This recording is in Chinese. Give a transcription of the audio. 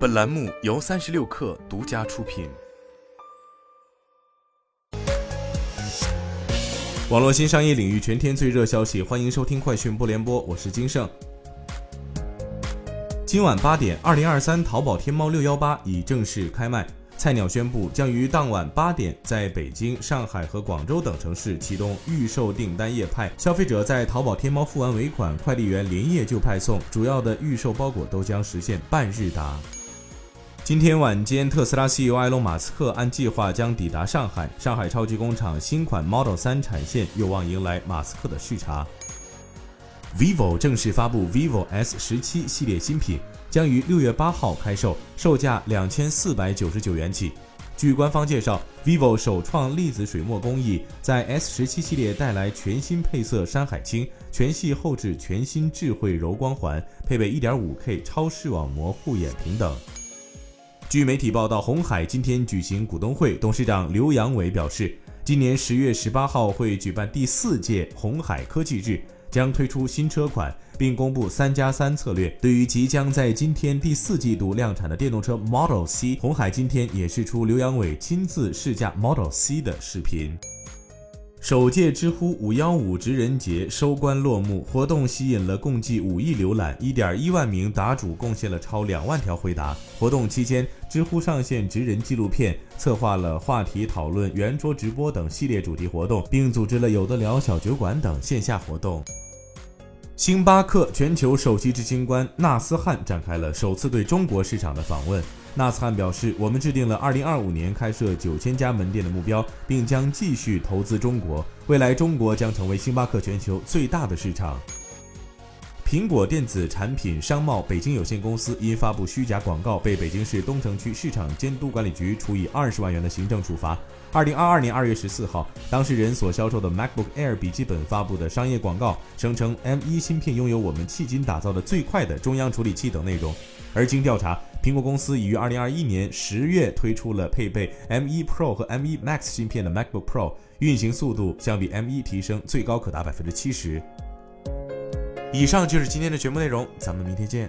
本栏目由三十六氪独家出品。网络新商业领域全天最热消息，欢迎收听快讯不联播，我是金盛。今晚八点，二零二三淘宝天猫六幺八已正式开卖。菜鸟宣布，将于当晚八点在北京、上海和广州等城市启动预售订单夜派。消费者在淘宝天猫付完尾款，快递员连夜就派送，主要的预售包裹都将实现半日达。今天晚间，特斯拉 CEO 埃隆·马斯克按计划将抵达上海，上海超级工厂新款 Model 3产线有望迎来马斯克的视察。vivo 正式发布 vivo S 十七系列新品。将于六月八号开售，售价两千四百九十九元起。据官方介绍，vivo 首创粒子水墨工艺，在 S 十七系列带来全新配色山海青，全系后置全新智慧柔光环，配备一点五 K 超视网膜护眼屏等。据媒体报道，红海今天举行股东会，董事长刘扬伟表示，今年十月十八号会举办第四届红海科技日。将推出新车款，并公布“三加三”策略。对于即将在今天第四季度量产的电动车 Model C，红海今天也是出刘扬伟亲自试驾 Model C 的视频。首届知乎五幺五职人节收官落幕，活动吸引了共计五亿浏览，一点一万名答主贡献了超两万条回答。活动期间，知乎上线职人纪录片，策划了话题讨论、圆桌直播等系列主题活动，并组织了有的聊小酒馆等线下活动。星巴克全球首席执行官纳斯汉展开了首次对中国市场的访问。纳斯汉表示：“我们制定了2025年开设9000家门店的目标，并将继续投资中国。未来，中国将成为星巴克全球最大的市场。”苹果电子产品商贸北京有限公司因发布虚假广告，被北京市东城区市场监督管理局处以二十万元的行政处罚。二零二二年二月十四号，当事人所销售的 MacBook Air 笔记本发布的商业广告，声称 M1 芯片拥有我们迄今打造的最快的中央处理器等内容。而经调查，苹果公司已于二零二一年十月推出了配备 M1 Pro 和 M1 Max 芯片的 MacBook Pro，运行速度相比 M1 提升最高可达百分之七十。以上就是今天的全部内容，咱们明天见。